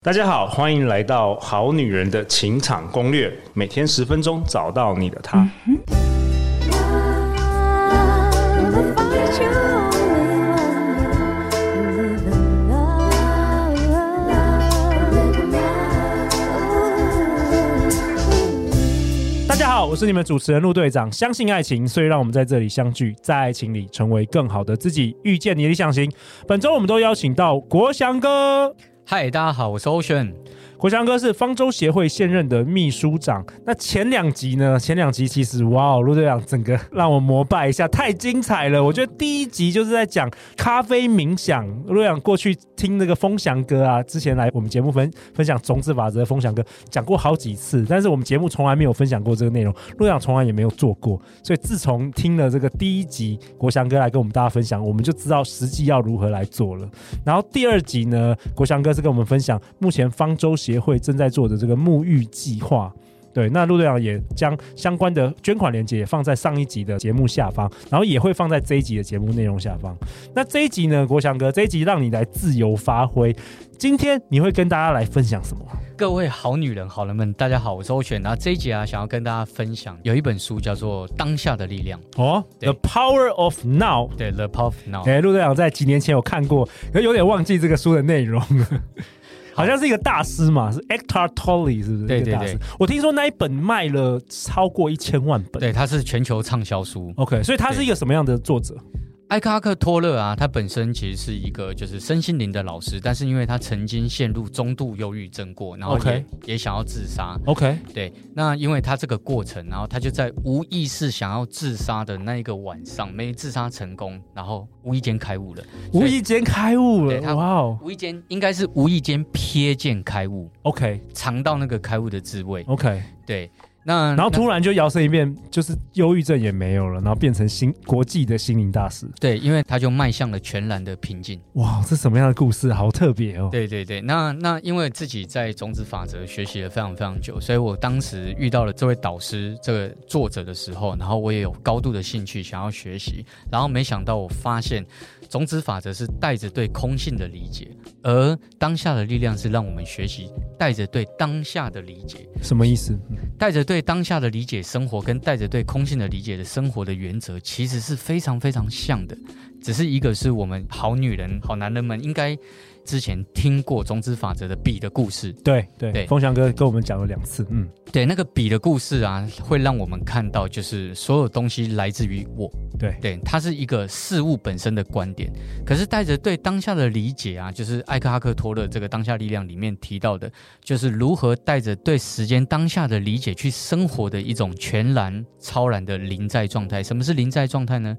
大家好，欢迎来到《好女人的情场攻略》，每天十分钟，找到你的他。大家好，我是你们主持人陆队长。相信爱情，所以让我们在这里相聚，在爱情里成为更好的自己，遇见你的理想型。本周我们都邀请到国祥哥。嗨，大家好，我是 Ocean。国祥哥是方舟协会现任的秘书长。那前两集呢？前两集其实哇哦，陆队长整个让我膜拜一下，太精彩了。我觉得第一集就是在讲咖啡冥想。陆队长过去听那个风翔哥啊，之前来我们节目分分享种子法则的风翔哥讲过好几次，但是我们节目从来没有分享过这个内容，陆队长从来也没有做过。所以自从听了这个第一集，国祥哥来跟我们大家分享，我们就知道实际要如何来做了。然后第二集呢，国祥哥是跟我们分享目前方舟协会正在做的这个沐浴计划，对，那陆队长也将相关的捐款链接也放在上一集的节目下方，然后也会放在这一集的节目内容下方。那这一集呢，国祥哥，这一集让你来自由发挥。今天你会跟大家来分享什么？各位好女人、好人们，大家好，我是欧璇。然后这一集啊，想要跟大家分享有一本书叫做《当下的力量》哦，《The Power of Now》。对，《The Power of Now》。哎，陆队长在几年前有看过，可有点忘记这个书的内容了。好像是一个大师嘛，是 Eckhart Tolle 是不是？对对对，我听说那一本卖了超过一千万本，对，它是全球畅销书。OK，所以他是一个什么样的作者？艾克哈克托勒啊，他本身其实是一个就是身心灵的老师，但是因为他曾经陷入中度忧郁症过，然后也 Okay. 也想要自杀。OK，对，那因为他这个过程，然后他就在无意识想要自杀的那一个晚上没自杀成功，然后无意间开悟了。无意间开悟了，他哇哦！无意间应该是无意间瞥见开悟。OK，尝到那个开悟的滋味。OK，对。那然后突然就摇身一变，就是忧郁症也没有了，然后变成心国际的心灵大师。对，因为他就迈向了全然的平静。哇，这什么样的故事？好特别哦。对对对，那那因为自己在种子法则学习了非常非常久，所以我当时遇到了这位导师这个作者的时候，然后我也有高度的兴趣想要学习，然后没想到我发现。种子法则是带着对空性的理解，而当下的力量是让我们学习带着对当下的理解。什么意思？带着对当下的理解生活，跟带着对空性的理解的生活的原则，其实是非常非常像的。只是一个是我们好女人、好男人们应该。之前听过种子法则的笔的故事，对对对，风翔哥跟我们讲了两次，嗯，对，那个笔的故事啊，会让我们看到，就是所有东西来自于我，对对，它是一个事物本身的观点，可是带着对当下的理解啊，就是艾克哈克托勒这个当下力量里面提到的，就是如何带着对时间当下的理解去生活的一种全然超然的临在状态。什么是临在状态呢？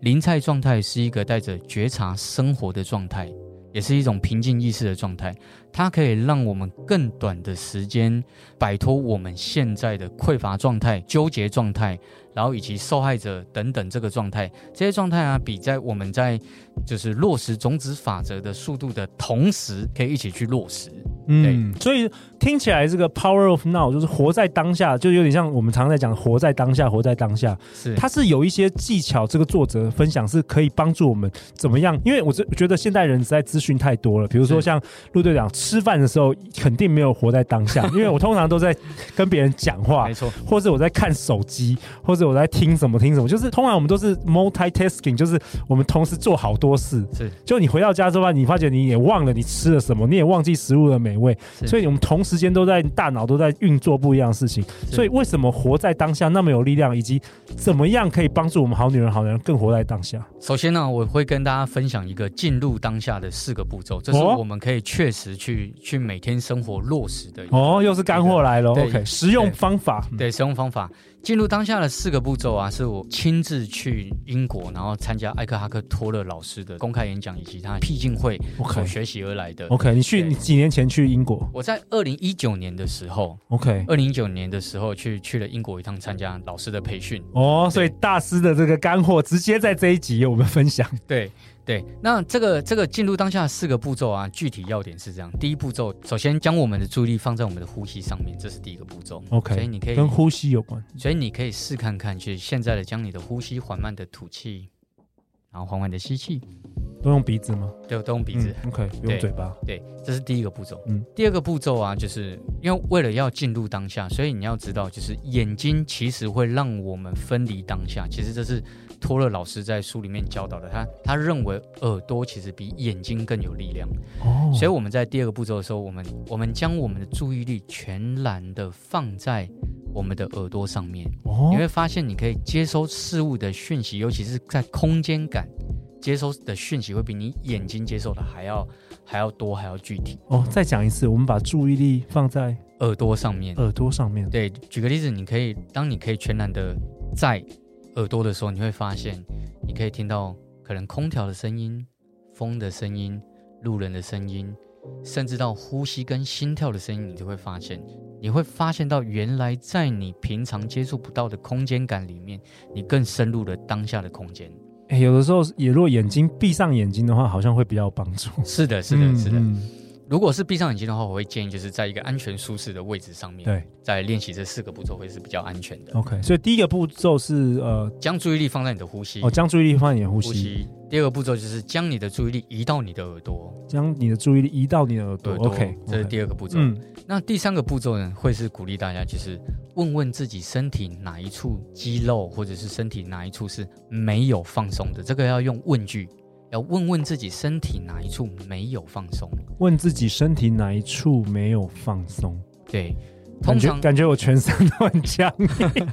临在状态是一个带着觉察生活的状态。也是一种平静意识的状态，它可以让我们更短的时间摆脱我们现在的匮乏状态、纠结状态，然后以及受害者等等这个状态。这些状态啊，比在我们在就是落实种子法则的速度的同时，可以一起去落实。嗯，所以听起来这个 power of now 就是活在当下，就有点像我们常常在讲活在当下，活在当下。是，它是有一些技巧，这个作者分享是可以帮助我们怎么样？因为我觉得现代人实在资讯太多了，比如说像陆队长吃饭的时候，肯定没有活在当下，因为我通常都在跟别人讲话，没错，或者我在看手机，或者我在听什么听什么，就是通常我们都是 multitasking，就是我们同时做好多事。是，就你回到家之后，你发觉你也忘了你吃了什么，你也忘记食物的美。美味，所以我们同时间都在大脑都在运作不一样的事情。所以为什么活在当下那么有力量，以及怎么样可以帮助我们好女人、好男人更活在当下？首先呢，我会跟大家分享一个进入当下的四个步骤，这是我们可以确实去去每天生活落实的。哦，又是干货来了。对 OK，实用方法。对，对，实用方法。进入当下的四个步骤啊，是我亲自去英国，然后参加艾克哈克托勒老师的公开演讲以及他僻静会所学习而来的。OK，, 你去你几年前去英国？我在二零一九年的时候，OK，二零一九年的时候去去了英国一趟参加老师的培训。哦，所以大师的这个干货直接在这一集我们分享。对。对，那这个这个进入当下的四个步骤啊，具体要点是这样：第一步骤，首先将我们的注意力放在我们的呼吸上面，这是第一个步骤。OK，所以你可以跟呼吸有关，所以你可以试看看，就是现在的将你的呼吸缓慢的吐气，然后缓缓的吸气，都用鼻子吗？对，都用鼻子。嗯、OK，用嘴巴。对，这是第一个步骤。嗯，第二个步骤啊，就是因为为了要进入当下，所以你要知道，就是眼睛其实会让我们分离当下。其实这是托勒老师在书里面教导的。他他认为耳朵其实比眼睛更有力量。哦，所以我们在第二个步骤的时候，我们我们将我们的注意力全然的放在我们的耳朵上面。哦，你会发现你可以接收事物的讯息，尤其是在空间感。接收的讯息会比你眼睛接受的还要还要多，还要具体哦。再讲一次，我们把注意力放在耳朵上面。耳朵上面，对。举个例子，你可以当你可以全然的在耳朵的时候，你会发现，你可以听到可能空调的声音、风的声音、路人的声音，甚至到呼吸跟心跳的声音，你就会发现，你会发现到原来在你平常接触不到的空间感里面，你更深入了当下的空间。欸、有的时候也，若眼睛闭上眼睛的话，好像会比较有帮助。是的，是的，嗯、是的。如果是闭上眼睛的话，我会建议就是在一个安全舒适的位置上面，对，在练习这四个步骤会是比较安全的。OK，所以第一个步骤是呃，将注意力放在你的呼吸。哦，将注意力放在你的呼吸。呼吸。第二个步骤就是将你的注意力移到你的耳朵，将你的注意力移到你的耳朵。耳朵 OK，这是第二个步骤。嗯，那第三个步骤呢，会是鼓励大家就是问问自己身体哪一处肌肉或者是身体哪一处是没有放松的，这个要用问句。要问问自己身体哪一处没有放松？问自己身体哪一处没有放松？对，通常感觉我全身都很僵硬。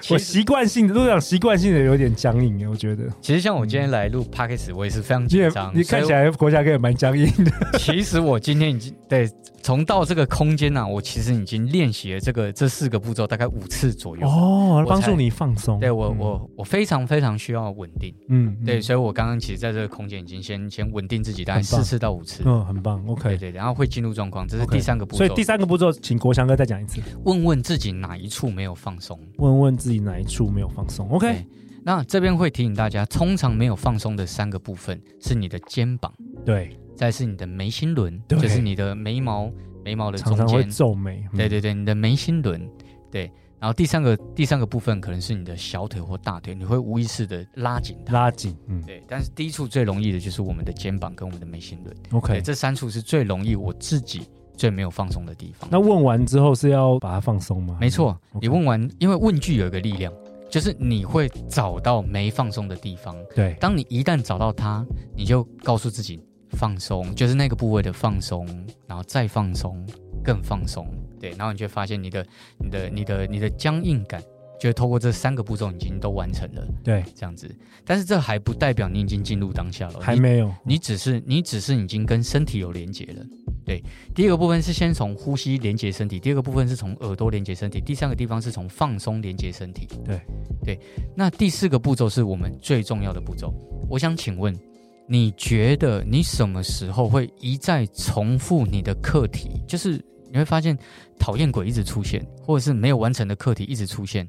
我习惯性的，路上习惯性的有点僵硬，我觉得。其实像我今天来录 Podcast，我也是非常紧张。你看起来国家哥也蛮僵硬的。其实我今天已经对从到这个空间呢、啊，我其实已经练习了这个这四个步骤大概五次左右。哦，帮助你放松。对我，我我非常非常需要稳定。嗯，对，所以我刚刚其实在这个空间已经先先稳定自己，大概四次到五次。嗯，很棒。OK，对对，然后会进入状况，这是第三个步骤。所以第三个步骤，请国强哥再讲一次。问问自己哪一处没有放松？问问自己。哪一处没有放松？OK，那这边会提醒大家，通常没有放松的三个部分是你的肩膀，对，再是你的眉心轮，就是你的眉毛，眉毛的中间。常常会皱眉，对对对，你的眉心轮，对，然后第三个第三个部分可能是你的小腿或大腿，你会无意识的拉紧它，拉紧，嗯，对，但是第一处最容易的就是我们的肩膀跟我们的眉心轮，OK，这三处是最容易我自己最没有放松的地方。那问完之后是要把它放松吗？没错，你问完，因为问句有一个力量。就是你会找到没放松的地方，对。当你一旦找到它，你就告诉自己放松，就是那个部位的放松，然后再放松，更放松，对。然后你就发现你的、你的、你的、你的僵硬感，就透过这三个步骤已经都完成了，对，这样子。但是这还不代表你已经进入当下了，还没有。你，你只是你只是已经跟身体有连接了。对，第一个部分是先从呼吸连接身体，第二个部分是从耳朵连接身体，第三个地方是从放松连接身体。对，对，那第四个步骤是我们最重要的步骤。我想请问，你觉得你什么时候会一再重复你的课题？就是你会发现讨厌鬼一直出现，或者是没有完成的课题一直出现，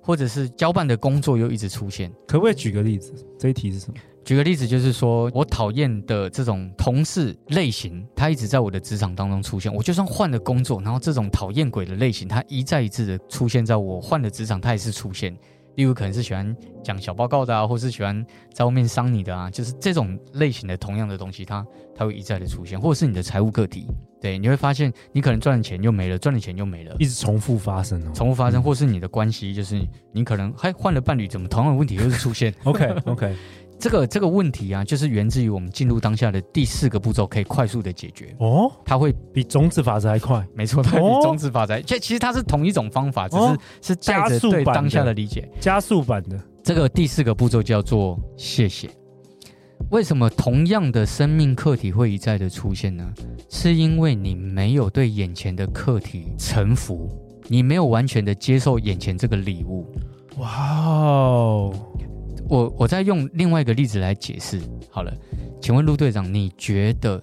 或者是交办的工作又一直出现。可不可以举个例子？这一题是什么？举个例子，就是说我讨厌的这种同事类型，他一直在我的职场当中出现。我就算换了工作，然后这种讨厌鬼的类型，他一再一次的出现在我换的职场，他也是出现。例如可能是喜欢讲小报告的啊，或是喜欢在外面伤你的啊，就是这种类型的同样的东西，它它会一再的出现，或者是你的财务个体，对，你会发现你可能赚的钱又没了，赚的钱又没了，一直重复发生哦，重复发生，或是你的关系，就是你可能还换了伴侣，怎么同样的问题又是出现？OK OK。这个这个问题啊，就是源自于我们进入当下的第四个步骤，可以快速的解决哦。它会比种子法则还快，没错，它会比种子法则。这、哦、其实它是同一种方法，只是、哦、是带着对当下的理解，加速版的。这个第四个步骤叫做谢谢。为什么同样的生命课题会一再的出现呢？是因为你没有对眼前的课题臣服，你没有完全的接受眼前这个礼物。哇哦！我我再用另外一个例子来解释好了，请问陆队长，你觉得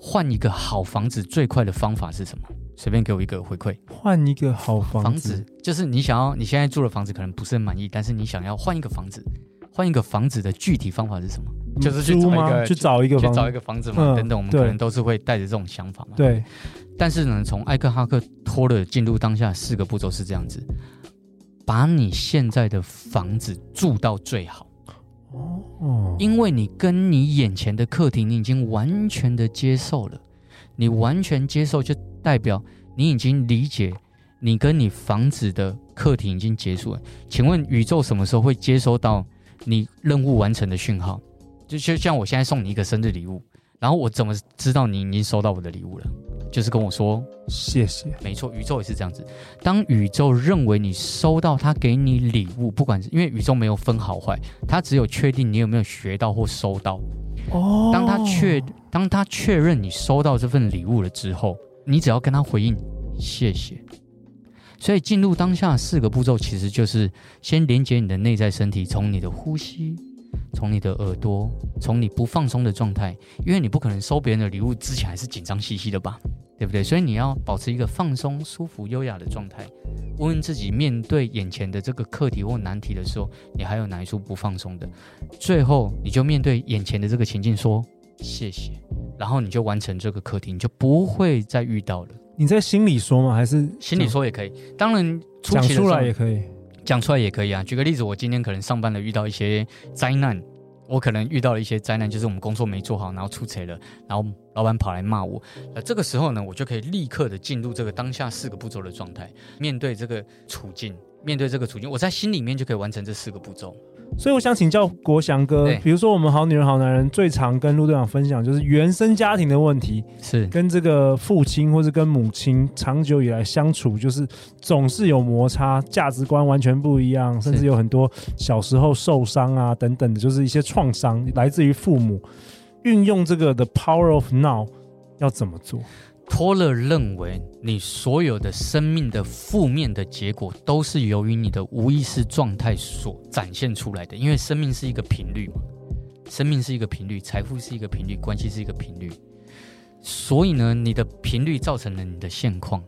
换一个好房子最快的方法是什么？随便给我一个回馈。换一个好房子，房子就是你想要你现在住的房子可能不是很满意，但是你想要换一个房子，换一个房子的具体方法是什么？嗯、就是去找一个去找一个去找一个房子嘛，嗯、等等，我们可能都是会带着这种想法嘛。对。但是呢，从艾克哈克托勒进入当下四个步骤是这样子。把你现在的房子住到最好哦，因为你跟你眼前的课题，你已经完全的接受了，你完全接受，就代表你已经理解，你跟你房子的课题已经结束了。请问宇宙什么时候会接收到你任务完成的讯号？就就像我现在送你一个生日礼物，然后我怎么知道你已经收到我的礼物了？就是跟我说谢谢。没错，宇宙也是这样子。当宇宙认为你收到他给你礼物，不管是因为宇宙没有分好坏，他只有确定你有没有学到或收到。哦，当他确当他确认你收到这份礼物了之后，你只要跟他回应谢谢。所以进入当下四个步骤，其实就是先连接你的内在身体，从你的呼吸。从你的耳朵，从你不放松的状态，因为你不可能收别人的礼物之前还是紧张兮兮的吧，对不对？所以你要保持一个放松、舒服、优雅的状态。问问自己，面对眼前的这个课题或难题的时候，你还有哪一处不放松的？最后，你就面对眼前的这个情境说谢谢，然后你就完成这个课题，你就不会再遇到了。你在心里说吗？还是心里说也可以？当然，讲出来也可以。讲出来也可以啊。举个例子，我今天可能上班了，遇到一些灾难，我可能遇到了一些灾难，就是我们工作没做好，然后出错了，然后老板跑来骂我。那，这个时候呢，我就可以立刻的进入这个当下四个步骤的状态，面对这个处境，面对这个处境，我在心里面就可以完成这四个步骤。所以我想请教国祥哥，比如说我们好女人好男人最常跟陆队长分享就是原生家庭的问题，是跟这个父亲或是跟母亲长久以来相处，就是总是有摩擦，价值观完全不一样，甚至有很多小时候受伤啊等等的，就是一些创伤来自于父母。运用这个 The Power of Now 要怎么做？托勒认为，你所有的生命的负面的结果，都是由于你的无意识状态所展现出来的。因为生命是一个频率嘛，生命是一个频率，财富是一个频率，关系是一个频率。所以呢，你的频率造成了你的现况。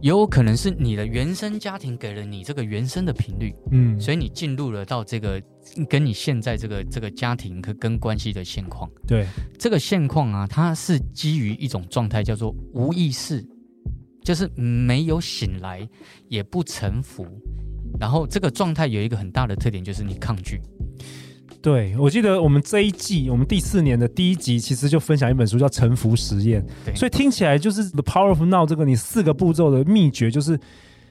也有可能是你的原生家庭给了你这个原生的频率，嗯，所以你进入了到这个跟你现在这个这个家庭跟跟关系的现况。对，这个现况啊，它是基于一种状态叫做无意识，就是没有醒来，也不臣服。然后这个状态有一个很大的特点，就是你抗拒。对，我记得我们这一季，我们第四年的第一集，其实就分享一本书叫《沉浮实验》。对，所以听起来就是 The Power of Now 这个你四个步骤的秘诀，就是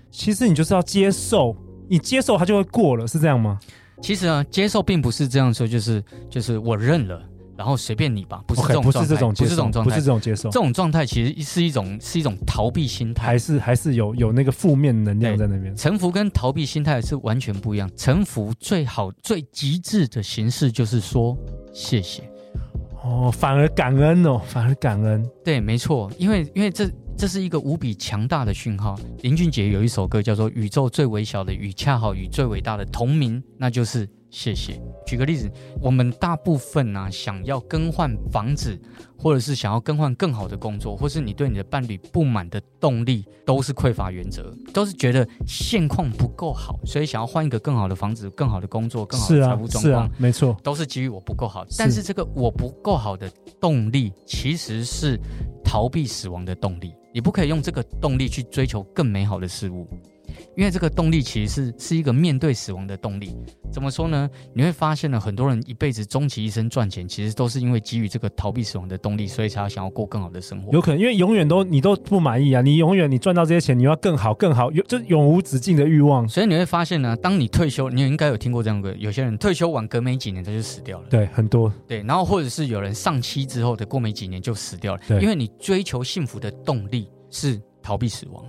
其实你就是要接受，你接受它就会过了，是这样吗？其实啊，接受并不是这样说，就是就是我认了。然后随便你吧，不是这种 okay, 不是这种不是这种状态，不是这种接受。这种状态其实是一种是一种逃避心态，还是还是有有那个负面能量在那边。臣服跟逃避心态是完全不一样。臣服最好最极致的形式就是说谢谢，哦，反而感恩哦，反而感恩。对，没错，因为因为这这是一个无比强大的讯号。林俊杰有一首歌叫做《宇宙最微小的与恰好与最伟大的同名》，那就是。谢谢。举个例子，我们大部分呢、啊，想要更换房子，或者是想要更换更好的工作，或是你对你的伴侣不满的动力，都是匮乏原则，都是觉得现况不够好，所以想要换一个更好的房子、更好的工作、更好的财务状况。没错，都是基于我不够好。但是这个我不够好的动力，其实是逃避死亡的动力。你不可以用这个动力去追求更美好的事物。因为这个动力其实是是一个面对死亡的动力。怎么说呢？你会发现呢，很多人一辈子终其一生赚钱，其实都是因为基于这个逃避死亡的动力，所以才要想要过更好的生活。有可能因为永远都你都不满意啊，你永远你赚到这些钱，你要更好更好，有就永无止境的欲望。所以你会发现呢，当你退休，你应该有听过这样的，有些人退休晚隔没几年他就死掉了。对，很多。对，然后或者是有人丧期之后的过没几年就死掉了。对，因为你追求幸福的动力是逃避死亡。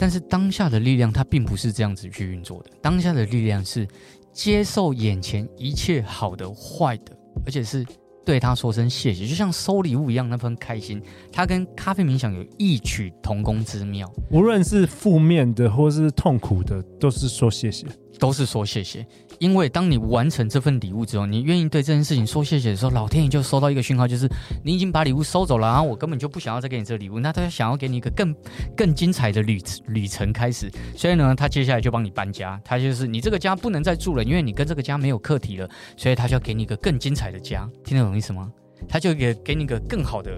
但是当下的力量，它并不是这样子去运作的。当下的力量是接受眼前一切好的、坏的，而且是对他说声谢谢，就像收礼物一样那份开心。它跟咖啡冥想有异曲同工之妙。无论是负面的或是痛苦的，都是说谢谢，都是说谢谢。因为当你完成这份礼物之后，你愿意对这件事情说谢谢的时候，老天爷就收到一个讯号，就是你已经把礼物收走了，然后我根本就不想要再给你这个礼物，那他想要给你一个更更精彩的旅旅程开始，所以呢，他接下来就帮你搬家，他就是你这个家不能再住了，因为你跟这个家没有课题了，所以他就要给你一个更精彩的家，听得懂意思吗？他就给给你一个更好的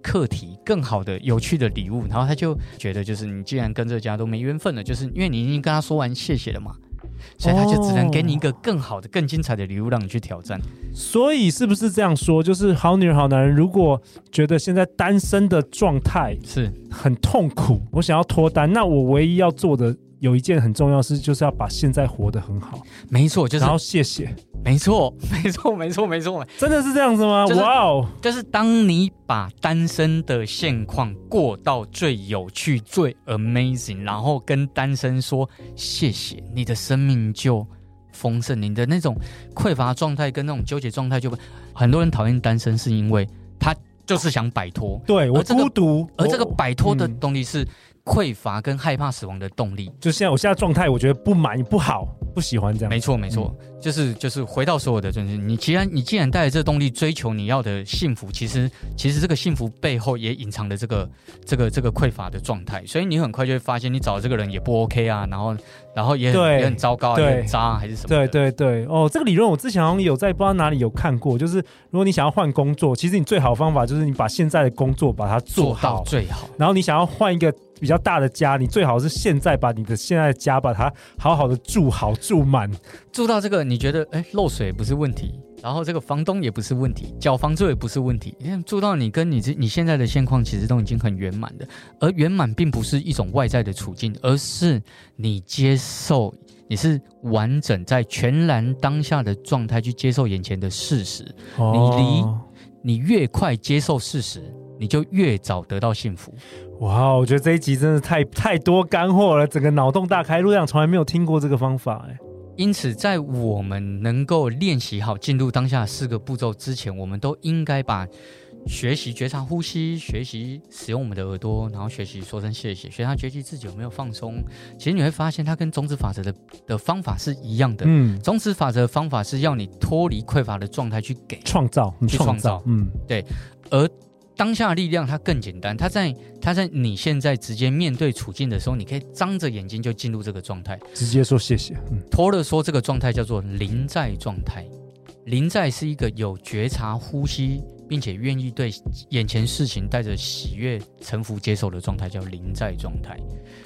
课题，更好的有趣的礼物，然后他就觉得就是你既然跟这个家都没缘分了，就是因为你已经跟他说完谢谢了嘛。所以他就只能给你一个更好的、更精彩的礼物让你去挑战。所以是不是这样说？就是好女人、好男人，如果觉得现在单身的状态是很痛苦，我想要脱单，那我唯一要做的。有一件很重要的事，就是要把现在活得很好。没错，就是。然后谢谢。没错，没错，没错，没错。真的是这样子吗？就是、哇哦！就是当你把单身的现况过到最有趣、最 amazing，然后跟单身说谢谢，你的生命就丰盛。你的那种匮乏状态跟那种纠结状态就，就很多人讨厌单身，是因为他就是想摆脱。对，我孤独，而这个摆脱的动力是。嗯匮乏跟害怕死亡的动力，就现在我现在状态，我觉得不满意、不好、不喜欢这样。没错，没错，嗯、就是就是回到所有的真是。你既然你既然带着这个动力追求你要的幸福，其实其实这个幸福背后也隐藏着这个这个这个匮乏的状态，所以你很快就会发现，你找的这个人也不 OK 啊，然后然后也很也很糟糕，也很渣、啊、还是什么？对对对，哦，这个理论我之前好像有在不知道哪里有看过，就是如果你想要换工作，其实你最好的方法就是你把现在的工作把它做好做到最好，然后你想要换一个。比较大的家，你最好是现在把你的现在的家把它好好的住好住满，住到这个你觉得哎漏水不是问题，然后这个房东也不是问题，缴房租也不是问题，因为住到你跟你这你现在的现况其实都已经很圆满的，而圆满并不是一种外在的处境，而是你接受你是完整在全然当下的状态去接受眼前的事实，你离你越快接受事实。你就越早得到幸福。哇，我觉得这一集真的太太多干货了，整个脑洞大开。陆亮从来没有听过这个方法，哎。因此，在我们能够练习好进入当下四个步骤之前，我们都应该把学习觉察呼吸、学习使用我们的耳朵，然后学习说声谢谢，学他觉知自己有没有放松。其实你会发现，它跟种子法则的的方法是一样的。嗯，种子法则的方法是要你脱离匮乏的状态去给创造，去创造。嗯，对，而。当下的力量它更简单，它在它在你现在直接面对处境的时候，你可以张着眼睛就进入这个状态，直接说谢谢。嗯，托勒说这个状态叫做临在状态，临在是一个有觉察、呼吸，并且愿意对眼前事情带着喜悦、臣服、接受的状态，叫临在状态。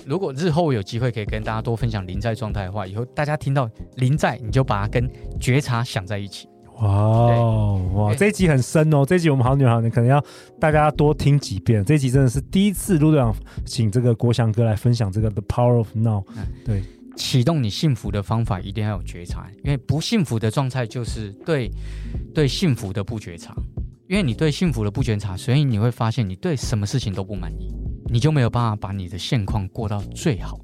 如果日后有机会可以跟大家多分享临在状态的话，以后大家听到临在，你就把它跟觉察想在一起。哇哦哇！这一集很深哦，这一集我们好女好男可能要大家多听几遍。这一集真的是第一次陆队长请这个国祥哥来分享这个 The Power of Now。对，启动你幸福的方法一定要有觉察，因为不幸福的状态就是对对幸福的不觉察。因为你对幸福的不觉察，所以你会发现你对什么事情都不满意，你就没有办法把你的现况过到最好。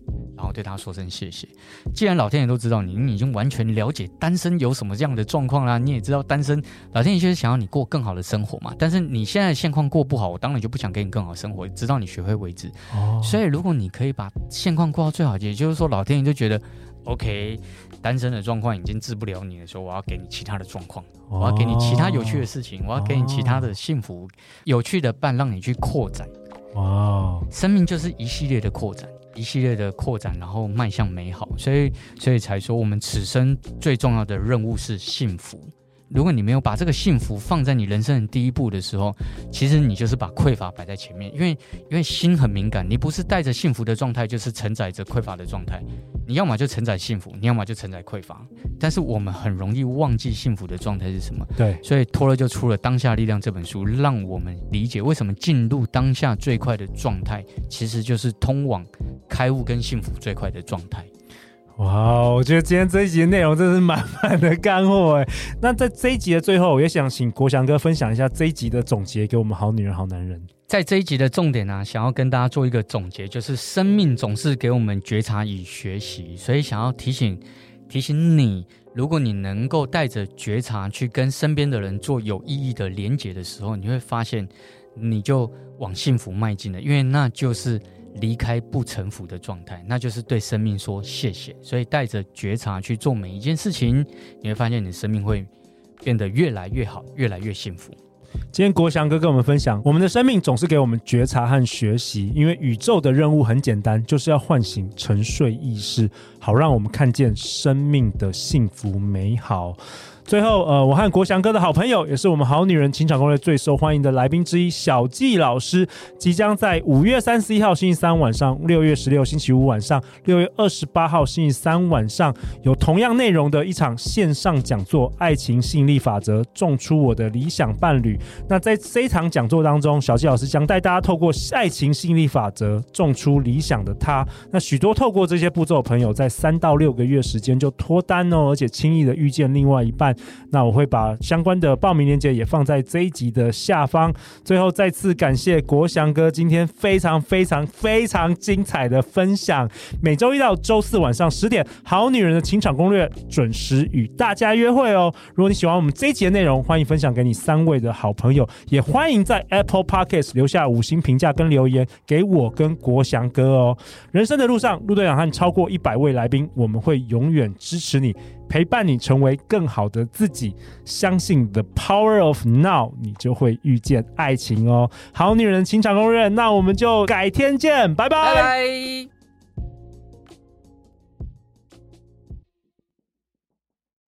对他说声谢谢。既然老天爷都知道你，你已经完全了解单身有什么这样的状况啦，你也知道单身，老天爷就是想要你过更好的生活嘛。但是你现在现况过不好，我当然就不想给你更好的生活，直到你学会为止。哦。所以如果你可以把现况过到最好，也就是说老天爷就觉得，OK，单身的状况已经治不了你的时候，我要给你其他的状况，我要给你其他有趣的事情，我要给你其他的幸福、有趣的伴，让你去扩展。哇，生命就是一系列的扩展。一系列的扩展，然后迈向美好，所以，所以才说我们此生最重要的任务是幸福。如果你没有把这个幸福放在你人生的第一步的时候，其实你就是把匮乏摆在前面，因为因为心很敏感，你不是带着幸福的状态，就是承载着匮乏的状态。你要么就承载幸福，你要么就承载匮乏。但是我们很容易忘记幸福的状态是什么。对，所以托勒就出了《当下力量》这本书，让我们理解为什么进入当下最快的状态，其实就是通往开悟跟幸福最快的状态。哇，我觉得今天这一集的内容真是满满的干货哎！那在这一集的最后，我也想请国祥哥分享一下这一集的总结给我们好女人、好男人。在这一集的重点呢、想要跟大家做一个总结，就是生命总是给我们觉察与学习，所以想要提醒提醒你，如果你能够带着觉察去跟身边的人做有意义的连结的时候，你会发现你就往幸福迈进了，因为那就是。离开不臣服的状态，那就是对生命说谢谢。所以带着觉察去做每一件事情，你会发现你的生命会变得越来越好，越来越幸福。今天国祥哥跟我们分享，我们的生命总是给我们觉察和学习，因为宇宙的任务很简单，就是要唤醒沉睡意识，好让我们看见生命的幸福美好。最后，呃，我和国祥哥的好朋友，也是我们好女人情场攻略最受欢迎的来宾之一，小纪老师，即将在五月三十一号星期三晚上、六月十六星期五晚上、六月二十八号星期三晚上，有同样内容的一场线上讲座《爱情吸引力法则：种出我的理想伴侣》。那在这一场讲座当中，小纪老师将带大家透过爱情吸引力法则，种出理想的他。那许多透过这些步骤的朋友，在三到六个月时间就脱单哦，而且轻易的遇见另外一半。那我会把相关的报名链接也放在这一集的下方。最后再次感谢国祥哥今天非常非常非常精彩的分享。每周一到周四晚上十点，好女人的情场攻略准时与大家约会哦。如果你喜欢我们这一集的内容，欢迎分享给你三位的好朋友，也欢迎在 Apple Podcast 留下五星评价跟留言给我跟国祥哥哦。人生的路上，路队长和超过一百位来宾，我们会永远支持你。陪伴你成为更好的自己，相信 the power of now，你就会遇见爱情哦。好女人情场攻略，那我们就改天见，拜拜。拜拜。